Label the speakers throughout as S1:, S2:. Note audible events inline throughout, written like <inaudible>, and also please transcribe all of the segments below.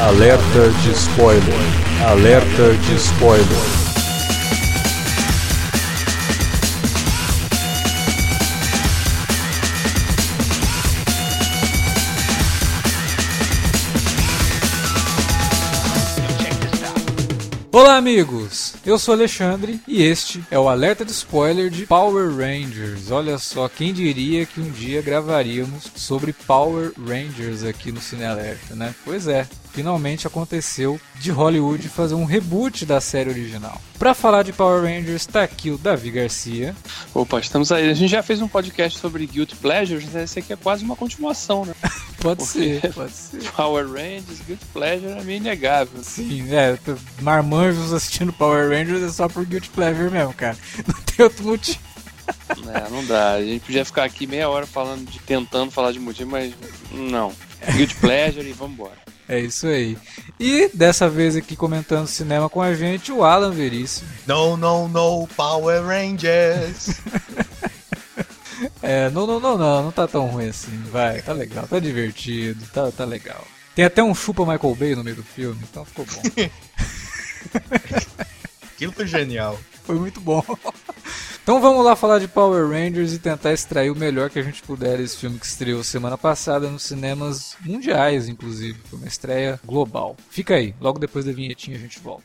S1: Alerta de spoiler. Alerta de spoiler. Olá, amigos! Eu sou Alexandre e este é o alerta de spoiler de Power Rangers. Olha só, quem diria que um dia gravaríamos sobre Power Rangers aqui no Cine Alerta, né? Pois é, finalmente aconteceu de Hollywood fazer um reboot da série original. Para falar de Power Rangers, tá aqui o Davi Garcia.
S2: Opa, estamos aí. A gente já fez um podcast sobre Guilty Pleasures, né? Esse aqui é quase uma continuação, né? <laughs>
S1: pode Porque ser, pode ser. <laughs>
S2: Power Rangers, Guilty Pleasure é meio inegável.
S1: Sim, é. Marmanjos assistindo Power Rangers é só por Guilty Pleasure mesmo, cara. <laughs> Não tem outro motivo.
S2: É, não dá. A gente podia ficar aqui meia hora falando de tentando falar de motivo, mas não. Guilty Pleasure e vamos embora.
S1: É isso aí. E dessa vez aqui comentando cinema com a gente, o Alan Veríssimo.
S3: No, no, no, Power Rangers. <laughs>
S1: é, não, não, não, não, não tá tão ruim assim. Vai, tá legal, tá divertido, tá, tá legal. Tem até um chupa Michael Bay no meio do filme, então ficou bom. <laughs>
S3: Aquilo foi genial.
S1: Foi muito bom. <laughs> Então vamos lá falar de Power Rangers e tentar extrair o melhor que a gente puder desse filme que estreou semana passada nos cinemas mundiais, inclusive. Foi uma estreia global. Fica aí, logo depois da vinhetinha a gente volta.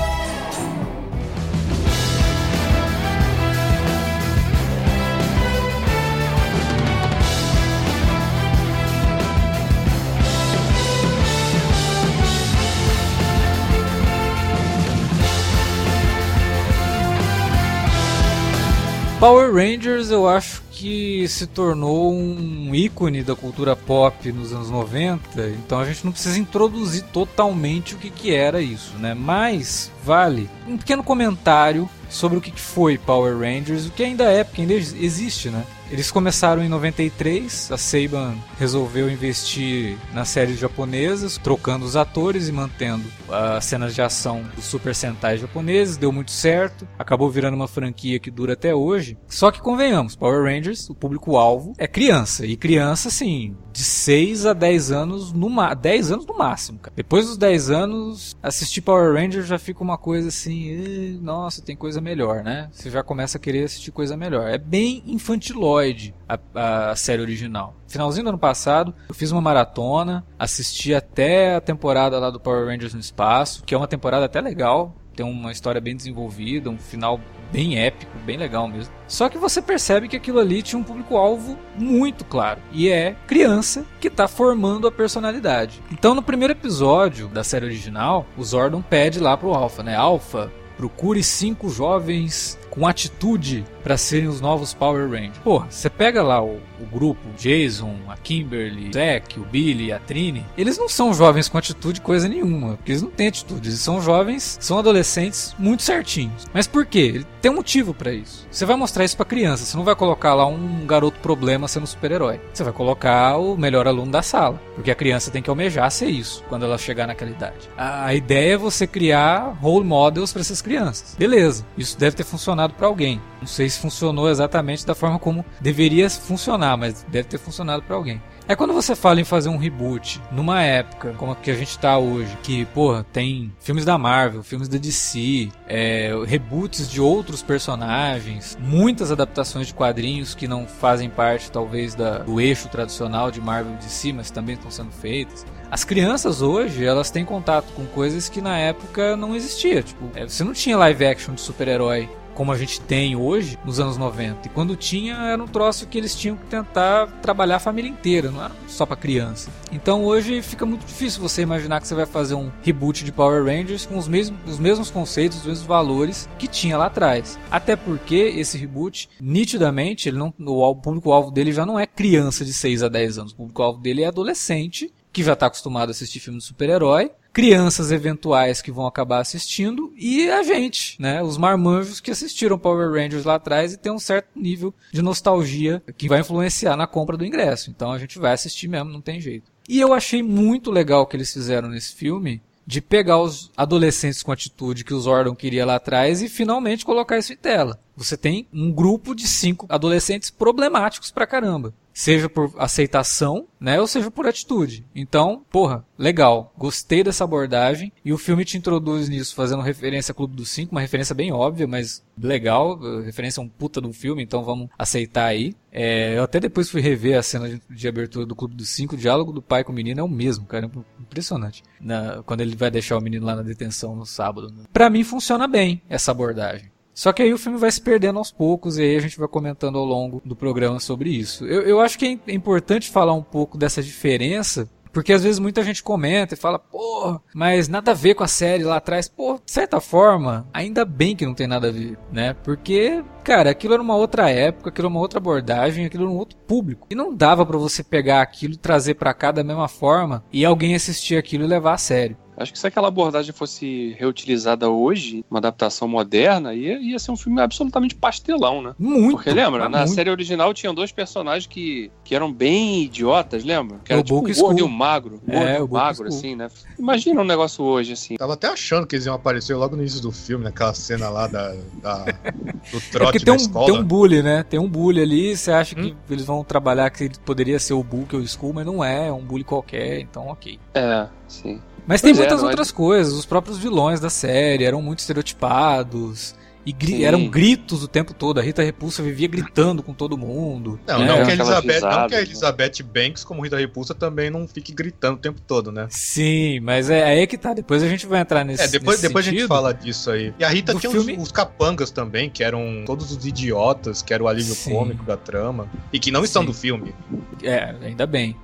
S1: Power Rangers eu acho que se tornou um ícone da cultura pop nos anos 90, então a gente não precisa introduzir totalmente o que, que era isso, né? Mas vale um pequeno comentário sobre o que foi Power Rangers, o que ainda é, porque ainda existe, né? Eles começaram em 93, a Saban resolveu investir nas séries japonesas, trocando os atores e mantendo as cenas de ação dos Super Sentai japoneses, deu muito certo, acabou virando uma franquia que dura até hoje. Só que convenhamos, Power Rangers, o público-alvo é criança, e criança, assim, de 6 a 10 anos, no 10 anos no máximo, cara. Depois dos 10 anos, assistir Power Rangers já fica uma coisa assim, nossa, tem coisa melhor, né? Você já começa a querer assistir coisa melhor. É bem infantiloide a, a série original. Finalzinho do ano passado, eu fiz uma maratona, assisti até a temporada lá do Power Rangers no espaço, que é uma temporada até legal, tem uma história bem desenvolvida, um final bem épico, bem legal mesmo. Só que você percebe que aquilo ali tinha um público-alvo muito claro. E é criança que está formando a personalidade. Então, no primeiro episódio da série original, o Zordon pede lá pro Alpha, né? Alpha, procure cinco jovens com atitude para serem os novos Power Rangers. Pô, você pega lá o, o grupo, o Jason, a Kimberly, o Zack, o Billy, a Trini, eles não são jovens com atitude coisa nenhuma, porque eles não têm atitude, eles são jovens, são adolescentes muito certinhos. Mas por quê? Ele tem um motivo para isso. Você vai mostrar isso para criança, você não vai colocar lá um garoto problema sendo super-herói. Você vai colocar o melhor aluno da sala, porque a criança tem que almejar ser isso quando ela chegar naquela idade. A, a ideia é você criar role models para essas crianças. Beleza, isso deve ter funcionado funcionado para alguém. Não sei se funcionou exatamente da forma como deveria funcionar, mas deve ter funcionado para alguém. É quando você fala em fazer um reboot numa época como a que a gente tá hoje, que, porra, tem filmes da Marvel, filmes da DC, é, reboots de outros personagens, muitas adaptações de quadrinhos que não fazem parte, talvez, da, do eixo tradicional de Marvel e DC, mas também estão sendo feitas. As crianças hoje, elas têm contato com coisas que na época não existia. Tipo, é, você não tinha live action de super-herói como a gente tem hoje, nos anos 90. E quando tinha, era um troço que eles tinham que tentar trabalhar a família inteira, não era só para criança. Então hoje fica muito difícil você imaginar que você vai fazer um reboot de Power Rangers com os mesmos, os mesmos conceitos, os mesmos valores que tinha lá atrás. Até porque esse reboot, nitidamente, ele não, o público-alvo dele já não é criança de 6 a 10 anos. O público-alvo dele é adolescente que já está acostumado a assistir filme de super-herói crianças eventuais que vão acabar assistindo e a gente, né? Os marmanjos que assistiram Power Rangers lá atrás e tem um certo nível de nostalgia que vai influenciar na compra do ingresso. Então a gente vai assistir mesmo, não tem jeito. E eu achei muito legal o que eles fizeram nesse filme de pegar os adolescentes com atitude que o Zordon queria lá atrás e finalmente colocar isso em tela. Você tem um grupo de cinco adolescentes problemáticos pra caramba seja por aceitação, né, ou seja por atitude. Então, porra, legal, gostei dessa abordagem e o filme te introduz nisso fazendo referência ao Clube dos Cinco, uma referência bem óbvia, mas legal, referência a um puta do filme, então vamos aceitar aí. É, eu até depois fui rever a cena de, de, abertura do Clube dos Cinco, o diálogo do pai com o menino é o mesmo, cara, impressionante. Na, quando ele vai deixar o menino lá na detenção no sábado. Né? Para mim funciona bem essa abordagem. Só que aí o filme vai se perdendo aos poucos e aí a gente vai comentando ao longo do programa sobre isso. Eu, eu acho que é importante falar um pouco dessa diferença porque às vezes muita gente comenta e fala, pô, mas nada a ver com a série lá atrás. Pô, de certa forma, ainda bem que não tem nada a ver, né? Porque, cara, aquilo era uma outra época, aquilo era uma outra abordagem, aquilo era um outro público. E não dava para você pegar aquilo trazer para cá da mesma forma e alguém assistir aquilo e levar a sério.
S2: Acho que se aquela abordagem fosse reutilizada hoje, uma adaptação moderna, ia, ia ser um filme absolutamente pastelão, né?
S1: Muito.
S2: Porque lembra? Na
S1: muito.
S2: série original tinham dois personagens que, que eram bem idiotas, lembra? Que
S1: É
S2: era
S1: o
S2: tipo
S1: Book
S2: gordo e um magro.
S1: É, o
S2: um
S1: Book
S2: magro, assim, né? Imagina um negócio hoje, assim.
S3: Tava até achando que eles iam aparecer logo no início do filme, naquela cena lá da, da- do <laughs>
S1: É
S3: trote
S1: porque tem
S3: da
S1: um,
S3: escola.
S1: tem um bully, né? Tem um bully ali, você acha que
S3: Hum.
S1: eles vão trabalhar que poderia ser o Book ou o Skull, mas não é, é um bully qualquer, então ok.
S2: É, sim.
S1: Mas tem
S2: Pois é,
S1: muitas
S2: é
S1: outras coisas. Os próprios vilões da série eram muito estereotipados. E gri-
S2: Sim.
S1: eram gritos o tempo todo. A Rita Repulsa vivia gritando com todo mundo.
S3: Não,
S1: né?
S3: não, que a Elizabeth, não que a
S2: né?
S3: Elizabeth Banks, como Rita Repulsa, também não fique gritando o tempo todo, né?
S1: Sim, mas é aí que tá. Depois a gente vai entrar nesse
S3: É, depois,
S1: nesse
S3: depois a gente fala disso aí. E a Rita
S1: Do
S3: tinha
S1: filme-
S3: os, os capangas também, que eram todos os idiotas, que era o alívio
S1: Sim.
S3: cômico da trama. E que não estão
S1: Sim.
S3: do filme.
S1: É, ainda bem.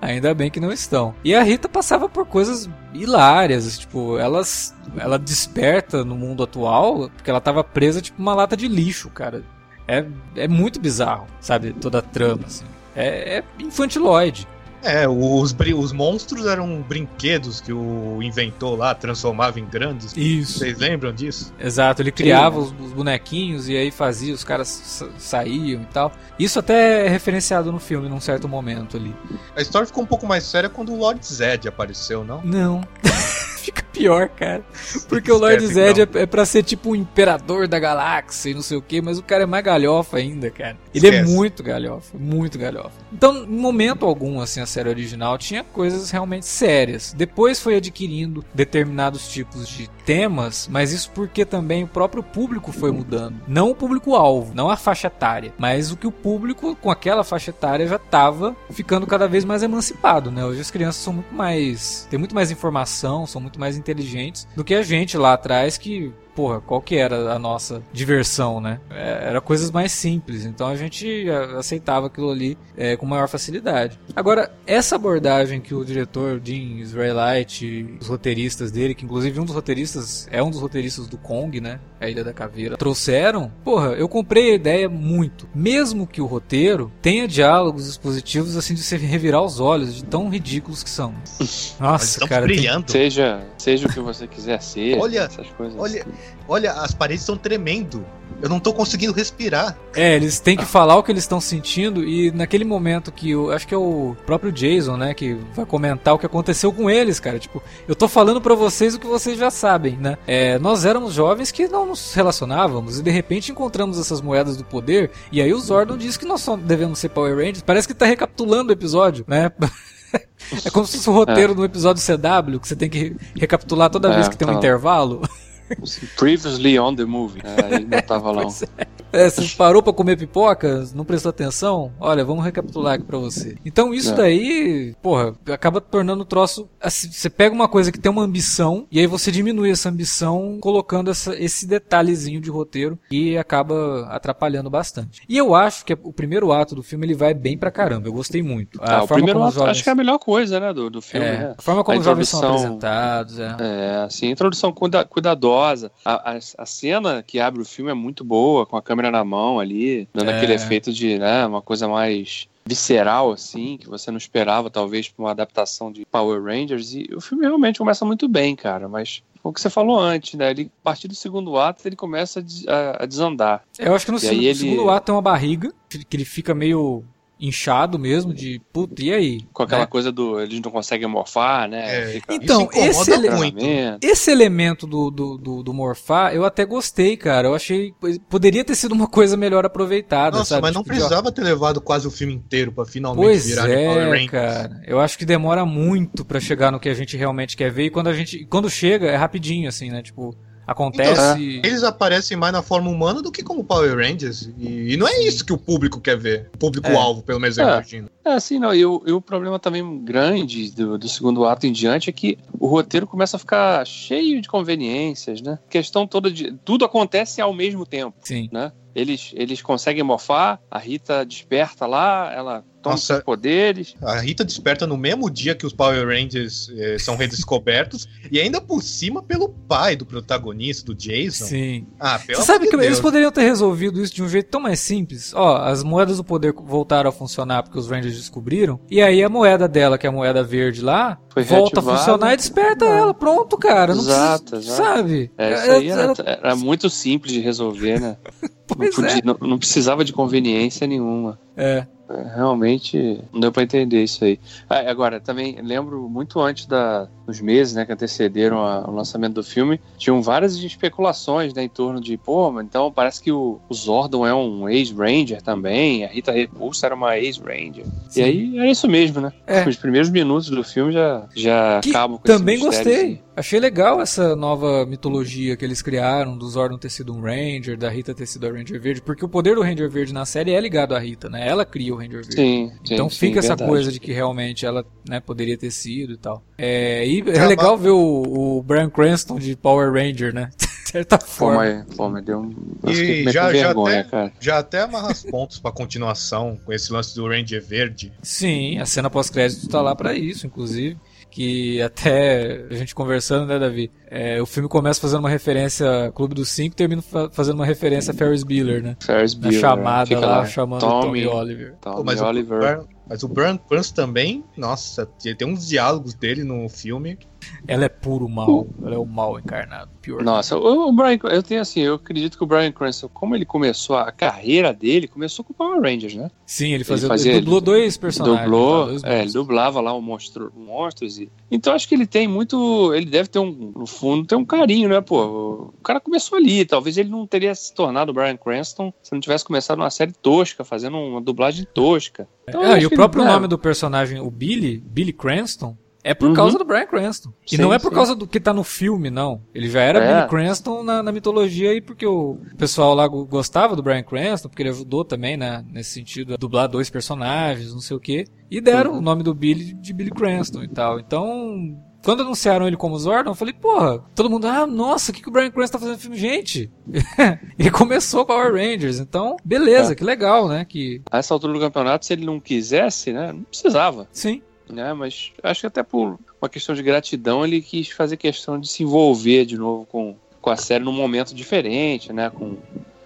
S1: Ainda bem que não estão. E a Rita passava por coisas hilárias, tipo, elas, ela desperta no mundo atual porque ela tava presa tipo uma lata de lixo, cara. É, é muito bizarro, sabe, toda a trama assim. É, é infantiloide.
S3: É, os, os monstros eram brinquedos que o inventor lá transformava em grandes.
S1: Isso.
S3: Vocês lembram disso?
S1: Exato, ele criava os, os bonequinhos e aí fazia, os caras sa- saíam e tal. Isso até é referenciado no filme num certo momento ali.
S3: A história ficou um pouco mais séria quando o Lord Zed apareceu, não?
S1: Não. <laughs> Fica pior, cara. Porque o Lord Zed é, é pra ser tipo o imperador da galáxia e não sei o que, mas o cara é mais galhofa ainda, cara. Ele é
S3: Esquece.
S1: muito galhofa, muito galhofa. Então, em momento algum, assim, a série original tinha coisas realmente sérias. Depois foi adquirindo determinados tipos de temas, mas isso porque também o próprio público foi mudando. Não o público-alvo, não a faixa etária, mas o que o público com aquela faixa etária já estava ficando cada vez mais emancipado, né? Hoje as crianças são muito mais. têm muito mais informação, são muito mais inteligentes do que a gente lá atrás que. Porra, qual que era a nossa diversão, né? É, Era coisas mais simples, então a gente a- aceitava aquilo ali é, com maior facilidade. Agora, essa abordagem que o diretor Jim Israelite e os roteiristas dele, que inclusive um dos roteiristas é um dos roteiristas do Kong, né? A Ilha da Caveira, trouxeram, porra, eu comprei a ideia muito. Mesmo que o roteiro tenha diálogos expositivos assim de se revirar os olhos, de tão ridículos que são. <laughs> Nossa,
S3: estão
S1: cara. tem-
S3: brilhando.
S2: Seja, seja o que você quiser ser.
S3: Olha,
S2: essas coisas.
S3: Olha, olha, as paredes estão tremendo. Eu não tô conseguindo respirar.
S1: É, eles têm que falar o que eles estão sentindo e naquele momento que o, acho que é o próprio Jason, né, que vai comentar o que aconteceu com eles, cara. Tipo, eu tô falando pra vocês o que vocês já sabem, né? É, nós éramos jovens que não nos relacionávamos e de repente encontramos essas moedas do poder e aí o Zordon diz que nós só devemos ser Power Rangers. Parece que tá recapitulando o episódio, né? <laughs> É como se fosse o roteiro do episódio CW, que você tem que re- recapitular toda
S2: É,
S1: vez que tem um
S2: tá.
S1: intervalo.
S2: Previously on the movie. É, aí não tava lá. um-
S1: Pois É, você parou pra comer pipoca? Não prestou atenção? Olha, vamos recapitular aqui pra você. Então isso
S2: É.
S1: daí, porra, acaba tornando o troço. assim, você pega uma coisa que tem uma ambição e aí você diminui essa ambição colocando essa- esse detalhezinho de roteiro e acaba atrapalhando bastante. E eu acho que o primeiro ato do filme ele vai bem pra caramba. Eu gostei muito. A
S2: Ah, o
S1: forma
S2: primeiro
S1: como
S2: ato
S1: os jovens-
S2: acho que é a melhor coisa, né, do, do filme,
S1: é,
S2: né?
S1: a forma como
S2: A
S1: os jovens são apresentados, é.
S2: É, assim, introdução cuida- cuidadosa. A, a, a cena que abre o filme é muito boa, com a câmera na mão ali, dando
S1: É.
S2: aquele efeito de, né, uma coisa mais visceral, assim, que você não esperava, talvez, pra uma adaptação de Power Rangers. E o filme realmente começa muito bem, cara, mas o que você falou antes, né? Ele, a partir do segundo ato, ele começa a, a- a desandar.
S1: Eu acho que no
S2: E
S1: segundo,
S2: aí ele-
S1: segundo ato tem uma barriga, que ele fica meio inchado mesmo, de puta, e aí?
S2: Com aquela
S1: Né?
S2: coisa do. Eles não conseguem morfar, né?
S3: É,
S2: Fica-
S1: Então, esse ele-. Esse elemento do, do, do, do morfar, eu até gostei, cara. Eu achei. Poderia ter sido uma coisa melhor aproveitada,
S3: Nossa,
S1: sabe?
S3: mas não
S1: Tipo,
S3: precisava ter levado quase o filme inteiro pra finalmente
S1: Pois
S3: virar de Power
S1: é, cara. Eu acho que demora muito pra chegar no que a gente realmente quer ver. E quando a gente. Quando chega, é rapidinho, assim, né? Tipo, acontece.
S3: Eles aparecem mais na forma humana do que como Power Rangers. E, e não é isso que o público quer ver. O público-alvo, pelo menos eu
S2: É.
S3: imagino.
S2: É, assim, não. E o, e o problema também grande do, do segundo ato em diante é que o roteiro começa a ficar cheio de conveniências, né? A questão toda de. Tudo acontece ao mesmo tempo,
S1: Sim.
S2: né? Eles, eles conseguem morfar, a Rita desperta lá, ela toma
S3: Nossa.
S2: seus poderes.
S3: A Rita desperta no mesmo dia que os Power Rangers eh, são redescobertos. e ainda por cima pelo pai do protagonista, do Jason.
S1: Sim.
S3: Ah, pelo
S1: Você sabe que
S3: de
S1: eles
S3: Deus.
S1: poderiam ter resolvido isso de um jeito tão mais simples? Ó, as moedas do poder voltaram a funcionar porque os Rangers descobriram. E aí a moeda dela, que é a moeda verde lá,
S2: Foi
S1: volta a funcionar e desperta ela. Pronto, cara. Não
S2: Exato,
S1: precisa,
S2: exato.
S1: sabe?
S2: É, isso aí era,
S1: Ela-
S2: era muito simples de resolver, né? <laughs> Não, podia-
S1: é.
S2: não- não precisava de conveniência nenhuma.
S1: É.
S2: É, Realmente não deu pra entender isso aí. Ah, agora, também lembro muito antes da, dos meses né, que antecederam a- o lançamento do filme, tinham várias especulações né, em torno de, pô, mas então parece que o, o Zordon é um ex-Ranger também, a Rita Repulsa era uma ex-Ranger. E aí era isso mesmo, né?
S1: É.
S2: Os primeiros minutos do filme já, já
S1: Que
S2: acabam com
S1: também gostei.
S2: assim.
S1: Achei legal essa nova mitologia que eles criaram, do Zordon ter sido um Ranger, da Rita ter sido a Ranger Verde, porque o poder do Ranger Verde na série é ligado à Rita, né? Ela cria o Ranger Verde.
S2: Sim, sim,
S1: Então
S2: sim,
S1: fica essa
S2: verdade.
S1: coisa de que realmente ela né, poderia ter sido e tal. É, e é
S3: Acaba-
S1: legal ver o, o Brian Cranston de Power Ranger, né? <laughs> De certa forma.
S2: pô, mas deu um.
S3: E já- já
S2: vergonha,
S3: até-
S2: cara.
S3: Já até amarra os pontos pra continuação com esse lance do Ranger Verde.
S1: Sim, a cena pós-crédito tá lá pra isso, inclusive. Que até a gente conversando, né, Davi? É, o filme começa fazendo uma referência a Clube dos Cinco e termina fa- fazendo uma referência a Ferris Bueller, né?
S2: Ferris
S1: Na
S2: Bueller,
S1: chamada
S2: fica
S1: lá, chamando o Tommy Oliver.
S2: Tommy
S3: Pô, mas, o
S2: Oliver.
S3: Brian, mas o Brian Cranston também, nossa, tem uns diálogos dele no filme.
S1: Ela é puro mal. Ela é o mal encarnado. Pior.
S2: Nossa, o, o Brian, eu tenho assim, eu acredito que o Brian Cranston, como ele começou a carreira dele, começou com o Power Rangers, né?
S1: Sim, ele fazia,
S2: fazia-
S1: ele dublou dois personagens.
S2: Dublou,
S1: Dois
S2: é, ele dublava lá o monstro, monstros e então acho que ele tem muito, ele deve ter um, no fundo, ter um carinho, né, pô? O cara começou ali, talvez ele não teria se tornado o Brian Cranston se não tivesse começado uma série tosca, fazendo uma dublagem tosca. Então, acho
S1: e o próprio
S2: né,
S1: nome do personagem, o Billy, Billy Cranston, é por
S2: Uhum.
S1: causa do Brian Cranston. E
S2: Sim,
S1: não é por
S2: sim.
S1: causa do que tá no filme, não. Ele já era
S2: É.
S1: Billy Cranston na, na mitologia e porque o pessoal lá go- gostava do Brian Cranston, porque ele ajudou também, né, nesse sentido, a dublar dois personagens, não sei o quê. E deram
S2: Uhum.
S1: o nome do Billy de Billy Cranston e tal. Então, quando anunciaram ele como Zordon, eu falei, porra, todo mundo, ah, nossa, o que, que o Brian Cranston tá fazendo no filme? Gente, <laughs> ele começou Power Rangers, então, beleza,
S2: É.
S1: que legal, né, que,
S2: A essa altura do campeonato, se ele não quisesse, né, não precisava.
S1: sim,
S2: né? Mas acho que até por uma questão de gratidão ele quis fazer questão de se envolver de novo com, com a série num momento diferente, né? Com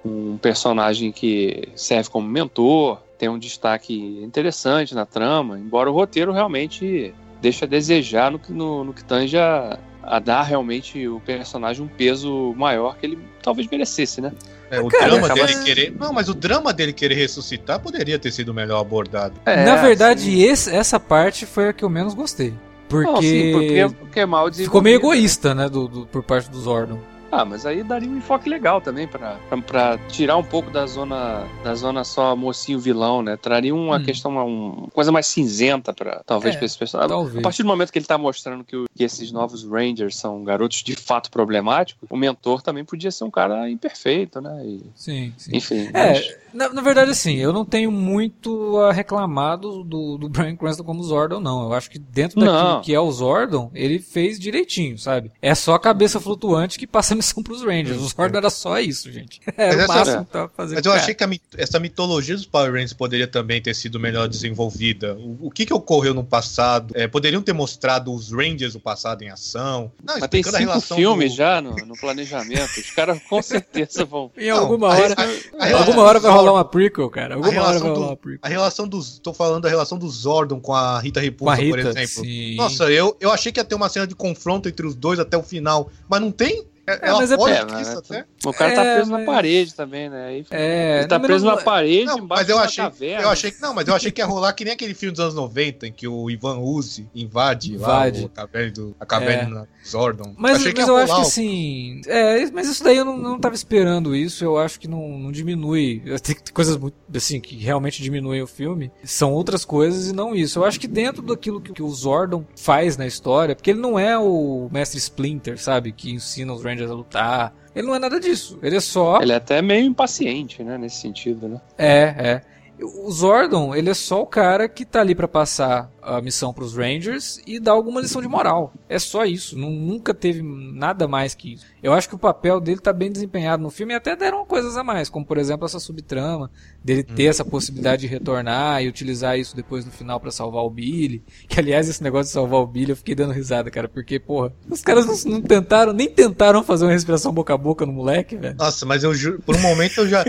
S2: um personagem que serve como mentor, tem um destaque interessante na trama, embora o roteiro realmente deixe a desejar no no, no que tange a, a dar realmente o personagem um peso maior que ele talvez merecesse, né?
S3: É, o
S1: Cara,
S3: drama
S2: acaba-
S3: dele querer. Não, mas o drama dele querer ressuscitar poderia ter sido melhor abordado.
S2: É,
S1: Na verdade,
S2: assim,
S1: esse- essa parte foi a que eu menos gostei. Porque,
S2: não, sim, porque, porque é mal
S1: ficou meio
S2: né?
S1: egoísta, né, do, do- por parte do Zordon.
S2: Ah, mas aí daria um enfoque legal também pra tirar um pouco da zona da zona só mocinho vilão, né? Traria uma
S1: Hum.
S2: questão, uma, uma coisa mais cinzenta para talvez
S1: É,
S2: pra esse personagem.
S1: talvez.
S2: A partir do momento que ele tá mostrando que, o- que esses novos Rangers são garotos de fato problemáticos, o mentor também podia ser um cara imperfeito, né? E,
S1: Sim, sim.
S2: enfim. mas-
S1: É, na, na verdade, assim, eu não tenho muito a reclamar do, do, do Bryan Cranston como Zordon, não. Eu acho que dentro daquilo
S2: Não.
S1: que é o Zordon, ele fez direitinho, sabe? É só a cabeça flutuante que passa a missão pros Rangers. O Zordon era só isso, gente. Era <laughs>
S3: Mas
S1: o
S3: essa-
S1: máximo que tava fazendo.
S3: Mas eu
S1: Cara,
S3: achei que a essa mitologia dos Power Rangers poderia também ter sido melhor desenvolvida. O, o que, que ocorreu no passado? É, poderiam ter mostrado os Rangers do passado em ação. Não,
S2: Mas tem
S3: explicando a
S2: cinco
S3: relação
S2: filmes
S3: do-
S2: já no, no planejamento. Os caras com certeza vão.
S1: Em
S3: Não,
S1: alguma
S3: a-
S1: hora.
S3: a- a
S1: alguma hora vai rolar uma prequel, cara. Alguma hora vai
S3: relação
S1: rolar
S3: do-
S1: uma prequel.
S3: A relação dos. Tô falando da relação do Zordon com a Rita
S1: a
S3: Repulsa, por exemplo.
S1: sim.
S3: Nossa, eu, eu achei que ia ter uma cena de confronto entre os dois até o final, mas não tem? É, ela
S1: mas é
S3: foge
S2: É,
S3: disso
S2: mas-
S3: até.
S2: O cara tá
S1: É,
S2: preso
S1: mas-
S2: na parede também, né? Aí,
S1: É,
S2: ele tá
S1: não,
S2: preso
S1: não-
S2: na parede,
S3: Não,
S2: embaixo
S3: mas eu achei,
S2: caverna.
S3: eu achei que não, mas eu achei que ia rolar que nem aquele filme dos anos 90 em que o Ivan Uzi invade,
S1: Invade.
S3: lá o- a caverna do a caverna do Zordon.
S1: Mas,
S3: achei que
S1: mas
S3: ia
S1: eu acho que
S3: rolar
S1: assim. É, mas isso daí eu não, não tava esperando isso. Eu acho que não, não diminui. Tem coisas muito, assim, que realmente diminuem o filme. São outras coisas e não isso. Eu acho que dentro daquilo que, que o Zordon faz na história, porque ele não é o mestre Splinter, sabe? Que ensina os Rangers a lutar. Ele não é nada disso. Ele é só.
S2: Ele é até meio impaciente, né? Nesse sentido, né?
S1: É, é. O Zordon, ele é só o cara que tá ali pra passar a missão pros Rangers e dar alguma lição de moral. É só isso. Nun- nunca teve nada mais que isso. Eu acho que o papel dele tá bem desempenhado no filme e até deram coisas a mais, como por exemplo essa subtrama dele ter essa possibilidade de retornar e utilizar isso depois no final pra salvar o Billy. Que aliás, esse negócio de salvar o Billy eu fiquei dando risada, cara, porque, porra, os caras não, não tentaram, nem tentaram fazer uma respiração boca a boca no moleque, velho.
S3: Nossa, mas eu juro, por um momento eu já.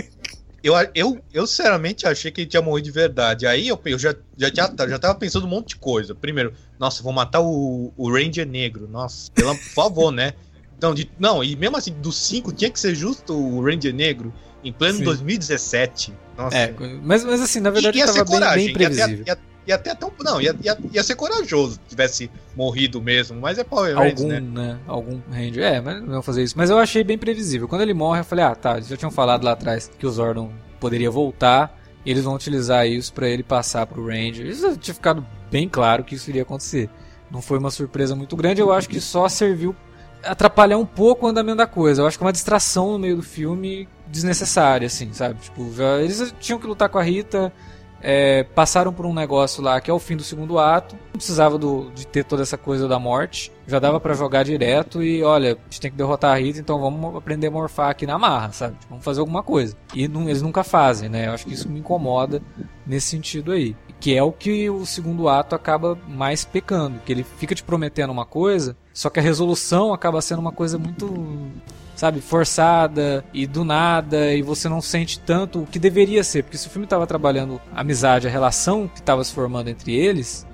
S3: Eu, eu, eu sinceramente achei que ele tinha morrido de verdade. Aí eu, eu já, já, já, já tava pensando um monte de coisa. Primeiro, nossa, vou matar o, o Ranger negro. Nossa, pela, por favor, né? Não, de, não, e mesmo assim, dos cinco, tinha que ser justo o Ranger negro em pleno
S1: Sim.
S3: 2017. Nossa.
S1: É, mas, mas assim, na verdade
S3: ia
S1: tava bem,
S3: coragem.
S1: bem
S3: ia, ter,
S1: previsível.
S3: ia, ia até um. Não, ia, ia, ia ser corajoso se tivesse morrido mesmo. Mas é Power Rangers,
S1: algum,
S3: né?
S1: né? Algum Ranger. É, mas não fazer isso. Mas eu achei bem previsível. Quando ele morre, eu falei, ah, tá, já tinham falado lá atrás que o Zordon poderia voltar. E eles vão utilizar isso pra ele passar pro Ranger. Isso tinha ficado bem claro que isso iria acontecer. Não foi uma surpresa muito grande, eu acho que só serviu atrapalhar um pouco o andamento da coisa. Eu acho que é uma distração no meio do filme desnecessária, assim, sabe? Tipo, já, eles tinham que lutar com a Rita, é, passaram por um negócio lá que é o fim do segundo ato. Não precisava do- de ter toda essa coisa da morte. Já dava pra jogar direto e, olha, a gente tem que derrotar a Rita, então vamos aprender a morfar aqui na marra, sabe? Tipo, vamos fazer alguma coisa. E não- eles nunca fazem, né? Eu acho que isso me incomoda nesse sentido aí. Que é o que o segundo ato acaba mais pecando. Que ele fica te prometendo uma coisa, só que a resolução acaba sendo uma coisa muito sabe, forçada e do nada, e você não sente tanto o que deveria ser, porque se o filme estava trabalhando a amizade, a relação que estava se formando entre eles,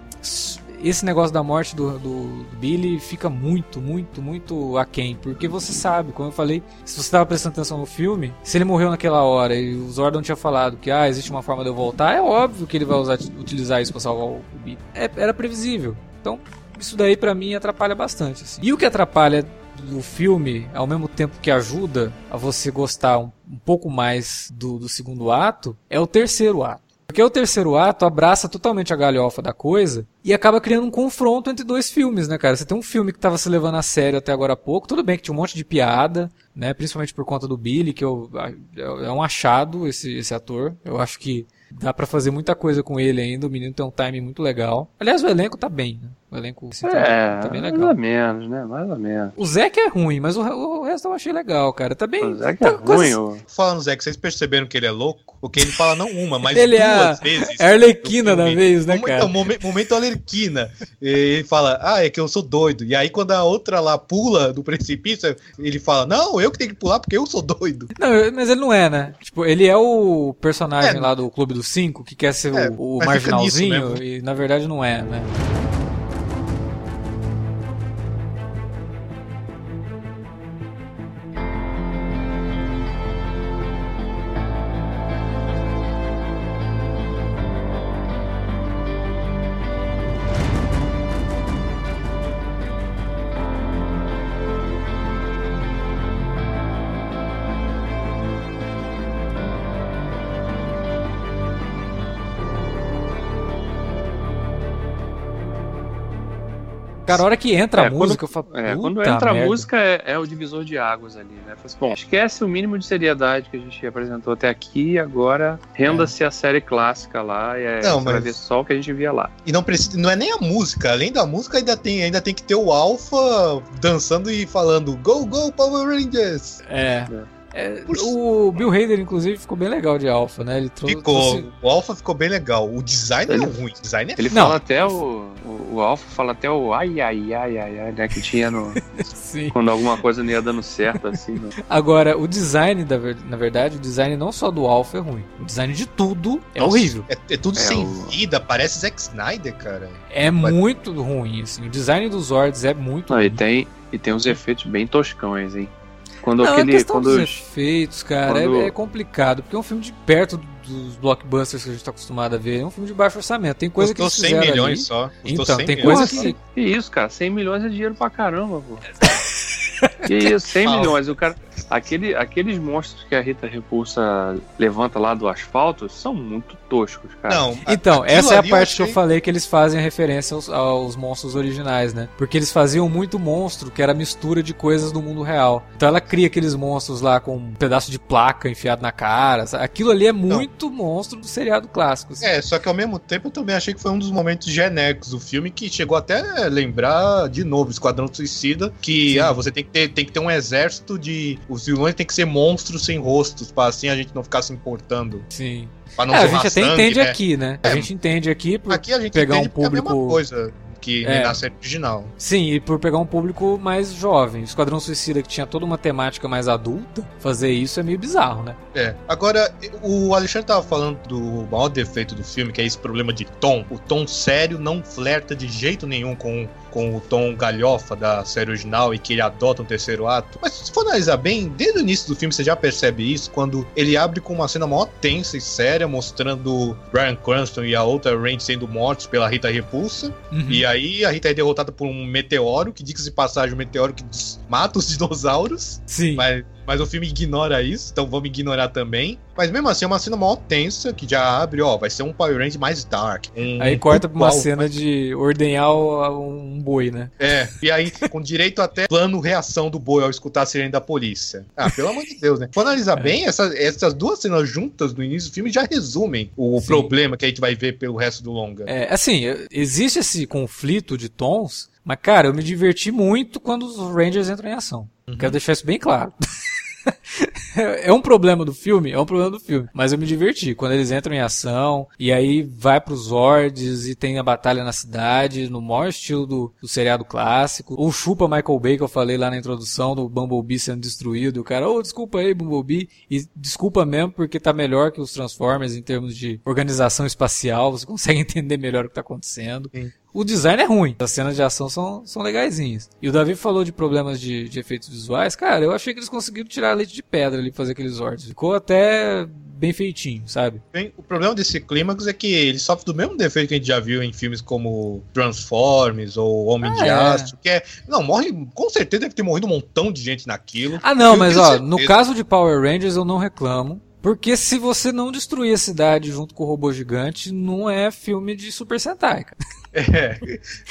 S1: esse negócio da morte do, do Billy fica muito, muito, muito aquém, porque você sabe, como eu falei, se você estava prestando atenção no filme, se ele morreu naquela hora e o Zordon tinha falado que ah, existe uma forma de eu voltar, é óbvio que ele vai usar, utilizar isso para salvar o Billy. É- era previsível. Então, isso daí pra mim atrapalha bastante. assim. E o que atrapalha do filme, ao mesmo tempo que ajuda a você gostar um, um pouco mais do, do segundo ato, é o terceiro ato. Porque o terceiro ato abraça totalmente a galhofa da coisa e acaba criando um confronto entre dois filmes, né, cara? Você tem um filme que tava se levando a sério até agora há pouco, tudo bem que tinha um monte de piada, né? Principalmente por conta do Billy, que eu, é um achado esse, esse ator. Eu acho que dá pra fazer muita coisa com ele ainda, o menino tem um timing muito legal. Aliás, o elenco tá bem, né? O elenco assim,
S2: É,
S1: tá bem
S2: mais
S1: legal.
S2: ou menos, né? Mais ou menos.
S1: O Zack é ruim, mas o, o resto eu achei legal, cara. Tá bem.
S2: O que é
S1: tá coisa-
S2: ruim, o-
S3: Falando, Zé, que vocês perceberam que ele é louco? Porque ele fala não uma, mas
S1: Ele é
S3: duas
S1: a-
S3: vezes.
S1: É Arlequina da vez, né,
S3: Momento-
S1: cara?
S3: momen- momento Arlequina. Ele fala, ah, é que eu sou doido. E aí, quando a outra lá pula do precipício, ele fala, não, eu que tenho que pular porque eu sou doido.
S1: Não, mas ele não é, né? Tipo, ele é o personagem
S3: É.
S1: lá do Clube dos Cinco, que quer ser
S3: É,
S1: o, o marginalzinho, e na verdade não é, né? Cara, a hora que entra
S2: É,
S1: a
S2: quando-
S1: música, eu falo.
S2: É, quando
S1: "Puta
S2: entra
S1: merda."
S2: a música é, é o divisor de águas ali, né? Assim, bom, esquece o mínimo de seriedade que a gente apresentou até aqui e agora renda-se a série clássica lá e é,
S3: Não, mas-
S2: ver só o que a gente via lá.
S3: E não precisa, não é nem a música, além da música ainda tem, ainda tem que ter o Alpha dançando e falando Go, go, Power Rangers!
S1: É. É,
S3: Por-
S1: o Bill Hader, inclusive, ficou bem legal de Alpha, né? Ele trou-
S3: Ficou,
S1: trouxe.
S3: o Alpha ficou bem legal. O design
S2: Ele-
S3: é ruim, o design é
S2: Ele
S1: Não.
S2: fala até o, o, o Alpha fala até o ai ai ai ai ai, né, que tinha no <laughs>
S1: Sim.
S2: quando alguma coisa não ia dando certo assim. né?
S1: Agora, o design, da ver- na verdade, o design não só do Alpha é ruim. O design de tudo é
S3: Nossa,
S1: horrível.
S3: É, é tudo
S2: É,
S3: sem
S2: o-
S3: vida, parece Zack Snyder, cara.
S1: É
S3: Mas-
S1: muito ruim, assim. O design dos Zords é muito
S2: Não, e
S1: ruim.
S2: tem e tem uns efeitos bem toscões, hein. Quando
S1: Não,
S2: aquele
S1: a questão
S2: quando
S1: dos
S2: os-
S1: efeitos, cara,
S2: quando-
S1: é, é complicado. Porque é um filme de perto dos blockbusters que a gente tá acostumado a ver. É um filme de baixo orçamento. Tem coisa
S3: Custou
S1: que eles
S3: 100
S1: fizeram
S3: milhões
S1: ali-
S3: só. Custou
S1: Então,
S3: 100
S1: tem
S3: milhões.
S1: coisa que-
S2: que isso, cara? 100 milhões é dinheiro pra caramba, pô. Que isso, 100 <laughs>
S3: Fala.
S2: milhões. O cara, aquele, aqueles monstros que a Rita Repulsa levanta lá do asfalto são muito toscos, cara.
S3: Não,
S1: Então, essa é a parte que eu
S3: achei-
S1: falei que eles fazem referência aos, aos monstros originais, né? Porque eles faziam muito monstro que era mistura de coisas do mundo real. Então ela cria aqueles monstros lá com um pedaço de placa enfiado na cara. sabe? Aquilo ali é muito monstro do seriado clássico. assim.
S3: É, só que ao mesmo tempo eu também achei que foi um dos momentos genéricos do filme que chegou até a lembrar de novo Esquadrão Suicida, que
S1: Sim.
S3: ah, você tem que, ter, tem que ter um exército de. Os vilões tem que ser monstros sem rostos, pra assim a gente não ficar se importando.
S1: Sim.
S3: Pra não
S1: É, a gente até
S3: sangue,
S1: entende
S3: né?
S1: aqui, né? A
S3: É.
S1: gente entende aqui por
S3: Aqui a gente
S1: pegar um
S3: porque é a mesma
S1: público-
S3: coisa que
S1: É.
S3: na série original.
S1: Sim, e por pegar um público mais jovem. Esquadrão Suicida, que tinha toda uma temática mais adulta, fazer isso é meio bizarro, né?
S3: É. Agora, o Alexandre tava falando do maior defeito do filme, que é esse problema de tom. O tom sério não flerta de jeito nenhum com, com o tom galhofa da série original e que ele adota um terceiro ato. Mas se for analisar bem, desde o início do filme você já percebe isso, quando ele abre com uma cena maior tensa e séria, mostrando Brian Cranston e a outra Range sendo mortos pela Rita Repulsa.
S1: Uhum.
S3: E aí a Rita é derrotada por um meteoro, que diga-se de passagem, um meteoro que mata os <laughs> dinossauros.
S1: Sim.
S3: Mas, mas o filme ignora isso, então vamos ignorar também. Mas mesmo assim, é uma cena maior tensa, que já abre, ó, vai ser um Power Ranger mais dark. um
S1: Aí corta pra uma cena de ordenhar um boi, né?
S3: É, e aí com direito até plano reação do boi ao escutar a sirene da polícia. Ah, pelo amor de Deus, né? Quando
S1: É.
S3: analisar bem, essa- essas duas cenas juntas no início do filme já resumem o
S1: Sim.
S3: problema que a gente vai ver pelo resto do longa.
S1: É, assim, existe esse conflito de tons, mas, cara, eu me diverti muito quando os Rangers entram em ação.
S3: Uhum.
S1: Quero deixar isso bem claro. É um problema do filme? É um problema do filme. Mas eu me diverti quando eles entram em ação e aí vai pros Zords e tem a batalha na cidade, no maior estilo do, do seriado clássico. O chupa Michael Bay que eu falei lá na introdução do Bumblebee sendo destruído. E o cara, ô, desculpa aí, Bumblebee. E desculpa mesmo porque tá melhor que os Transformers em termos de organização espacial. Você <laughs> consegue entender melhor o que tá acontecendo.
S3: Sim.
S1: O design é ruim, as cenas de ação são, são legaisinhas. E o Davi falou de problemas de, de efeitos visuais. Cara, eu achei que eles conseguiram tirar leite de pedra ali pra fazer aqueles Zords. Ficou até bem feitinho, sabe?
S3: Bem, o problema desse clímax é que ele sofre do mesmo defeito que a gente já viu em filmes como Transformers ou Homem de
S1: Ah, é.
S3: Aço, que é. Não, morre. Com certeza deve ter morrido um montão de gente naquilo.
S1: Ah, não, mas ó,
S3: certeza.
S1: no caso de Power Rangers eu não reclamo. Porque se você não destruir a cidade junto com o robô gigante, não é filme de Super Sentai, cara. <laughs>
S3: É,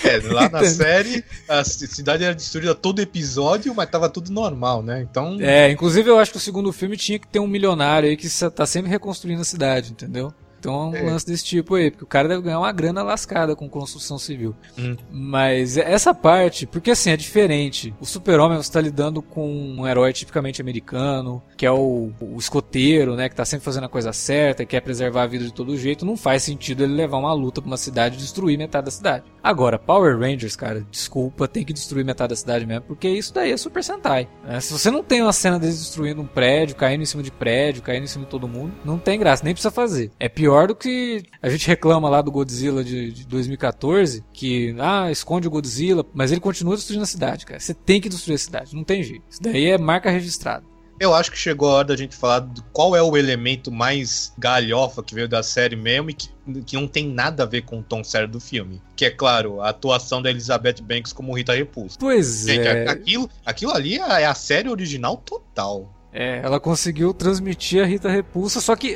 S3: é, lá na série a cidade era destruída todo episódio, mas tava tudo normal, né? Então.
S1: É, inclusive eu acho que o segundo filme tinha que ter um milionário aí que tá sempre reconstruindo a cidade, entendeu? Então é um
S3: É.
S1: lance desse tipo aí, porque o cara deve ganhar uma grana lascada com construção civil.
S3: Hum.
S1: Mas essa parte, porque assim, é diferente. O super-homem está lidando com um herói tipicamente americano, que é o, o escoteiro, né, que tá sempre fazendo a coisa certa, e quer preservar a vida de todo jeito. Não faz sentido ele levar uma luta pra uma cidade e destruir metade da cidade. Agora, Power Rangers, cara, desculpa, tem que destruir metade da cidade mesmo, porque isso daí é Super Sentai. né? Se você não tem uma cena deles destruindo um prédio, caindo em cima de prédio, caindo em cima de todo mundo, não tem graça, nem precisa fazer. É pior do que a gente reclama lá do Godzilla de, de 2014, que, ah, esconde o Godzilla, mas ele continua destruindo a cidade, cara. Você tem que destruir a cidade, não tem jeito. Isso daí é marca registrada.
S3: Eu acho que chegou a hora da gente falar qual é o elemento mais galhofa que veio da série mesmo e que, que não tem nada a ver com o tom sério do filme. Que é, claro, a atuação da Elizabeth Banks como Rita Repulsa.
S1: Pois
S3: Gente,
S1: é.
S3: aquilo, aquilo ali é é a série original total.
S1: É, ela conseguiu transmitir a Rita Repulsa, só que